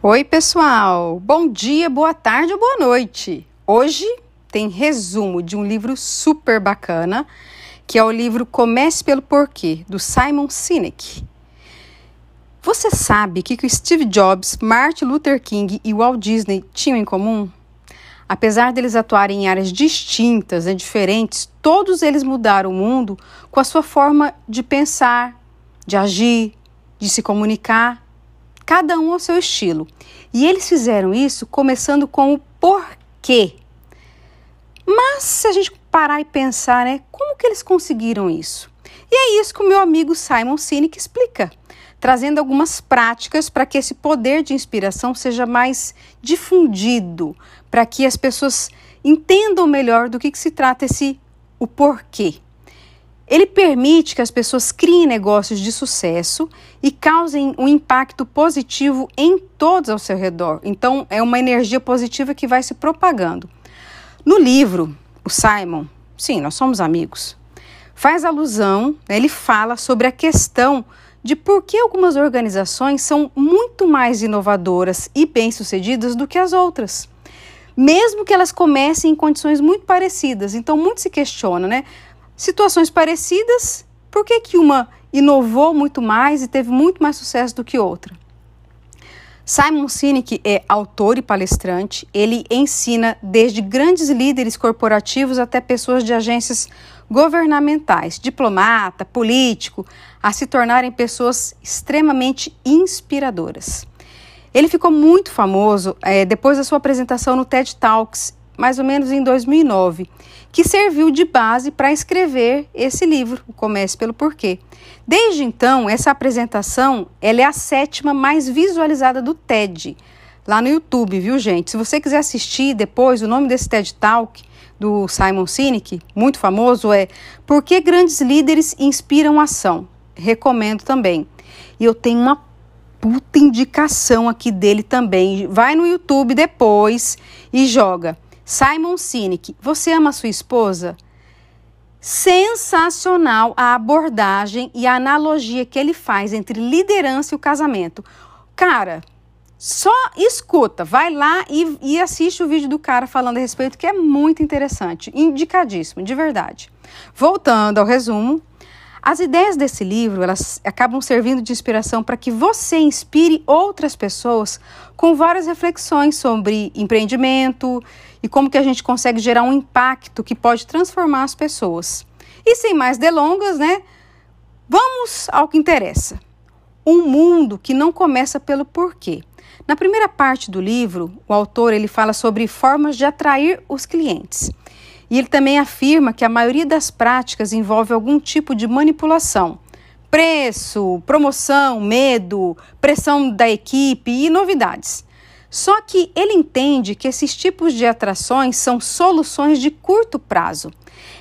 Oi, pessoal! Bom dia, boa tarde ou boa noite! Hoje tem resumo de um livro super bacana, que é o livro Comece pelo Porquê, do Simon Sinek. Você sabe o que, que o Steve Jobs, Martin Luther King e Walt Disney tinham em comum? Apesar deles atuarem em áreas distintas e diferentes, todos eles mudaram o mundo com a sua forma de pensar, de agir, de se comunicar cada um ao seu estilo. E eles fizeram isso começando com o porquê. Mas se a gente parar e pensar, né, como que eles conseguiram isso? E é isso que o meu amigo Simon Sinek explica, trazendo algumas práticas para que esse poder de inspiração seja mais difundido, para que as pessoas entendam melhor do que, que se trata esse o porquê. Ele permite que as pessoas criem negócios de sucesso e causem um impacto positivo em todos ao seu redor. Então, é uma energia positiva que vai se propagando. No livro, o Simon, sim, nós somos amigos, faz alusão, né, ele fala sobre a questão de por que algumas organizações são muito mais inovadoras e bem-sucedidas do que as outras. Mesmo que elas comecem em condições muito parecidas. Então, muito se questiona, né? Situações parecidas, por que, que uma inovou muito mais e teve muito mais sucesso do que outra? Simon Sinek é autor e palestrante. Ele ensina desde grandes líderes corporativos até pessoas de agências governamentais, diplomata, político, a se tornarem pessoas extremamente inspiradoras. Ele ficou muito famoso é, depois da sua apresentação no TED Talks mais ou menos em 2009, que serviu de base para escrever esse livro, o Comece pelo Porquê. Desde então, essa apresentação ela é a sétima mais visualizada do TED, lá no YouTube, viu, gente? Se você quiser assistir depois, o nome desse TED Talk do Simon Sinek, muito famoso, é Por que grandes líderes inspiram ação? Recomendo também. E eu tenho uma puta indicação aqui dele também. Vai no YouTube depois e joga Simon Sinek, você ama sua esposa? Sensacional a abordagem e a analogia que ele faz entre liderança e o casamento. Cara, só escuta, vai lá e, e, assiste o vídeo do cara falando a respeito, que é muito interessante, indicadíssimo, de verdade. Voltando ao resumo, as ideias desse livro, elas acabam servindo de inspiração para que você inspire outras pessoas com várias reflexões sobre empreendimento e como que a gente consegue gerar um impacto que pode transformar as pessoas. E sem mais delongas, né? Vamos ao que interessa. Um mundo que não começa pelo porquê. Na primeira parte do livro, o autor ele fala sobre formas de atrair os clientes. E ele também afirma que a maioria das práticas envolve algum tipo de manipulação. Preço, promoção, medo, pressão da equipe e novidades. Só que ele entende que esses tipos de atrações são soluções de curto prazo.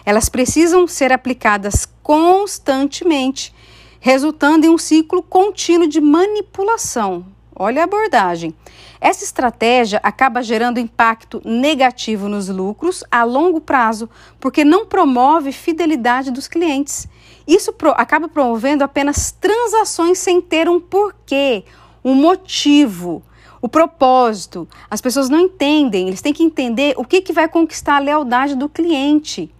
Elas precisam ser aplicadas constantemente, resultando em um ciclo contínuo de manipulação. Olha a abordagem. Essa estratégia acaba gerando impacto negativo nos lucros a longo prazo, porque não promove fidelidade dos clientes. Isso pro, acaba promovendo apenas transações sem ter um porquê, um motivo, o propósito. As pessoas não entendem, eles têm que entender o que, que vai conquistar a lealdade do cliente.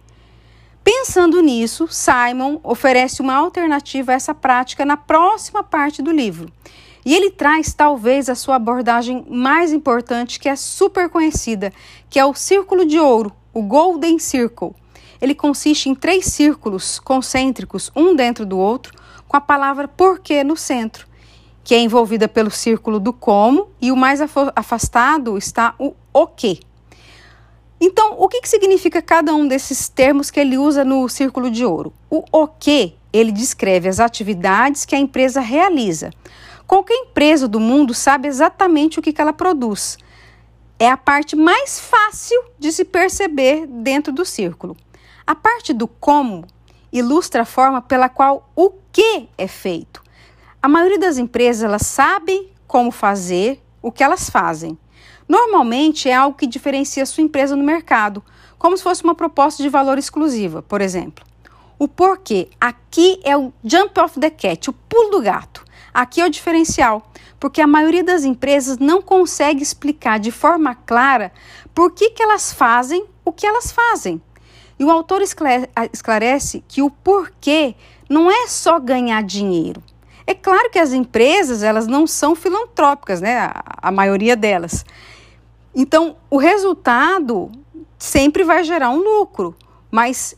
Pensando nisso, Simon oferece uma alternativa a essa prática na próxima parte do livro. E ele traz talvez a sua abordagem mais importante, que é super conhecida, que é o círculo de ouro, o Golden Circle. Ele consiste em três círculos concêntricos, um dentro do outro, com a palavra porquê no centro, que é envolvida pelo círculo do como, e o mais afastado está o o que. Então, o que, que significa cada um desses termos que ele usa no círculo de ouro? O o que ele descreve as atividades que a empresa realiza. Qualquer empresa do mundo sabe exatamente o que, que ela produz. É a parte mais fácil de se perceber dentro do círculo. A parte do como ilustra a forma pela qual o que é feito. A maioria das empresas elas sabem como fazer o que elas fazem. Normalmente é algo que diferencia sua empresa no mercado, como se fosse uma proposta de valor exclusiva, por exemplo. O porquê aqui é o jump of the cat, o pulo do gato. Aqui é o diferencial, porque a maioria das empresas não consegue explicar de forma clara por que, que elas fazem o que elas fazem. E o autor esclarece que o porquê não é só ganhar dinheiro. É claro que as empresas, elas não são filantrópicas, né? A, a maioria delas. Então, o resultado sempre vai gerar um lucro, mas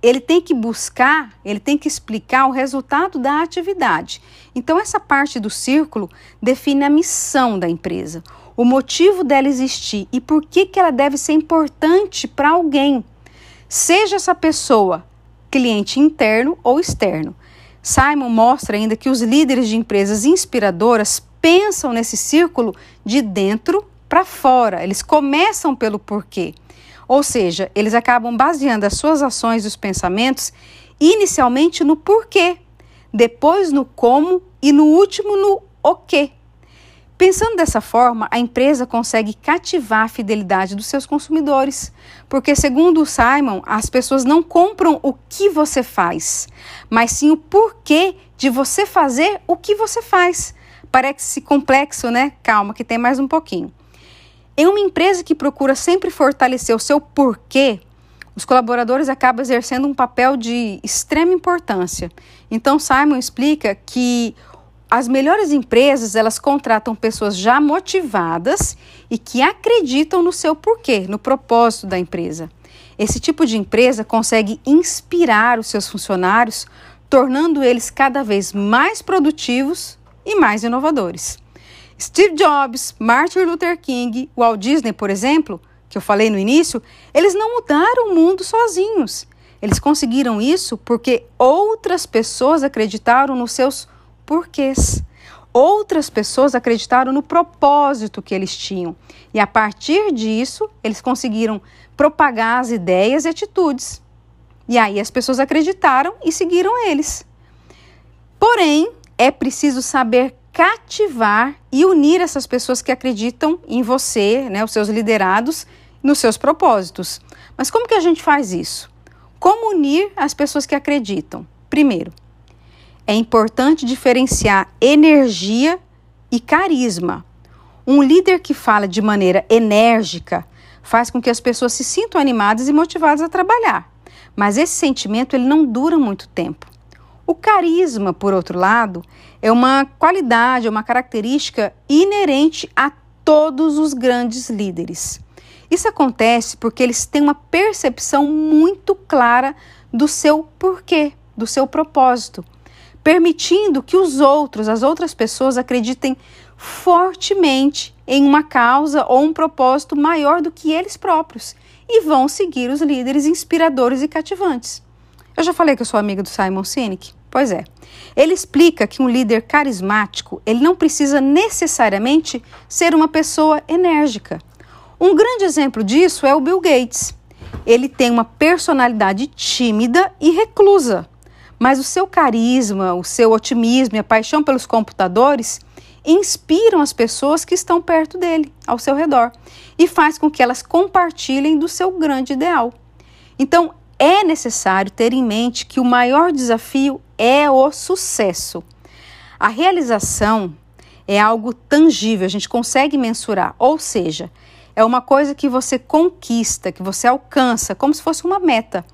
ele tem que buscar, ele tem que explicar o resultado da atividade. Então, essa parte do círculo define a missão da empresa, o motivo dela existir e por que, que ela deve ser importante para alguém, seja essa pessoa cliente interno ou externo. Simon mostra ainda que os líderes de empresas inspiradoras pensam nesse círculo de dentro para fora, eles começam pelo porquê. Ou seja, eles acabam baseando as suas ações e os pensamentos inicialmente no porquê, depois no como e no último no o quê. Pensando dessa forma, a empresa consegue cativar a fidelidade dos seus consumidores, porque, segundo o Simon, as pessoas não compram o que você faz, mas sim o porquê de você fazer o que você faz. Parece complexo, né? Calma, que tem mais um pouquinho. Em uma empresa que procura sempre fortalecer o seu porquê, os colaboradores acabam exercendo um papel de extrema importância. Então, Simon explica que as melhores empresas, elas contratam pessoas já motivadas e que acreditam no seu porquê, no propósito da empresa. Esse tipo de empresa consegue inspirar os seus funcionários, tornando eles cada vez mais produtivos e mais inovadores. Steve Jobs, Martin Luther King, Walt Disney, por exemplo, que eu falei no início, eles não mudaram o mundo sozinhos. Eles conseguiram isso porque outras pessoas acreditaram nos seus porquês. Outras pessoas acreditaram no propósito que eles tinham. E a partir disso, eles conseguiram propagar as ideias e atitudes. E aí as pessoas acreditaram e seguiram eles. Porém, é preciso saber cativar e unir essas pessoas que acreditam em você, né, os seus liderados, nos seus propósitos. Mas como que a gente faz isso? Como unir as pessoas que acreditam? Primeiro, é importante diferenciar energia e carisma. Um líder que fala de maneira enérgica faz com que as pessoas se sintam animadas e motivadas a trabalhar. Mas esse sentimento ele não dura muito tempo. O carisma, por outro lado, é uma qualidade, é uma característica inerente a todos os grandes líderes. Isso acontece porque eles têm uma percepção muito clara do seu porquê, do seu propósito, permitindo que os outros, as outras pessoas, acreditem fortemente em uma causa ou um propósito maior do que eles próprios e vão seguir os líderes inspiradores e cativantes. Eu já falei que eu sou amiga do Simon Sinek. Pois é. Ele explica que um líder carismático, ele não precisa necessariamente ser uma pessoa enérgica. Um grande exemplo disso é o Bill Gates. Ele tem uma personalidade tímida e reclusa, mas o seu carisma, o seu otimismo e a paixão pelos computadores inspiram as pessoas que estão perto dele, ao seu redor, e faz com que elas compartilhem do seu grande ideal. Então, é necessário ter em mente que o maior desafio é o sucesso. A realização é algo tangível, a gente consegue mensurar, ou seja, é uma coisa que você conquista, que você alcança, como se fosse uma meta.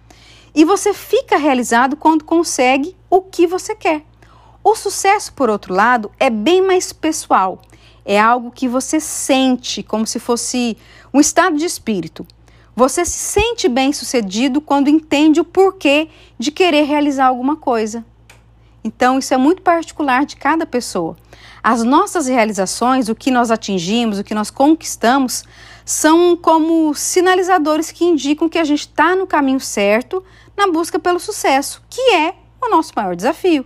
E você fica realizado quando consegue o que você quer. O sucesso, por outro lado, é bem mais pessoal. É algo que você sente como se fosse um estado de espírito. Você se sente bem sucedido quando entende o porquê de querer realizar alguma coisa. Então, isso é muito particular de cada pessoa. As nossas realizações, o que nós atingimos, o que nós conquistamos, são como sinalizadores que indicam que a gente está no caminho certo na busca pelo sucesso, que é o nosso maior desafio.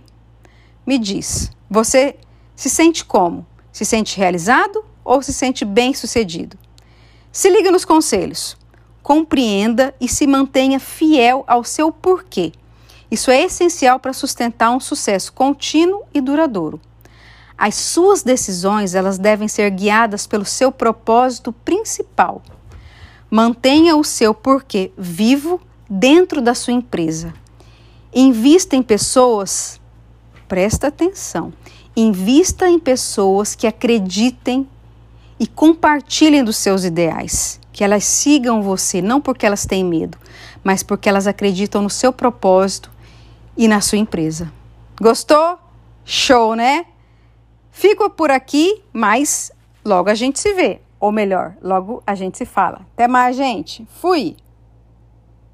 Me diz, você se sente como? Se sente realizado ou se sente bem sucedido? Se liga nos conselhos. Compreenda e se mantenha fiel ao seu porquê. Isso é essencial para sustentar um sucesso contínuo e duradouro. As suas decisões, elas devem ser guiadas pelo seu propósito principal. Mantenha o seu porquê vivo dentro da sua empresa. Invista em pessoas, presta atenção, Invista em pessoas que acreditem e compartilhem dos seus ideais. Que elas sigam você, não porque elas têm medo, mas porque elas acreditam no seu propósito e na sua empresa. Gostou? Show, né? Fico por aqui, mas logo a gente se vê. Ou melhor, logo a gente se fala. Até mais, gente. Fui!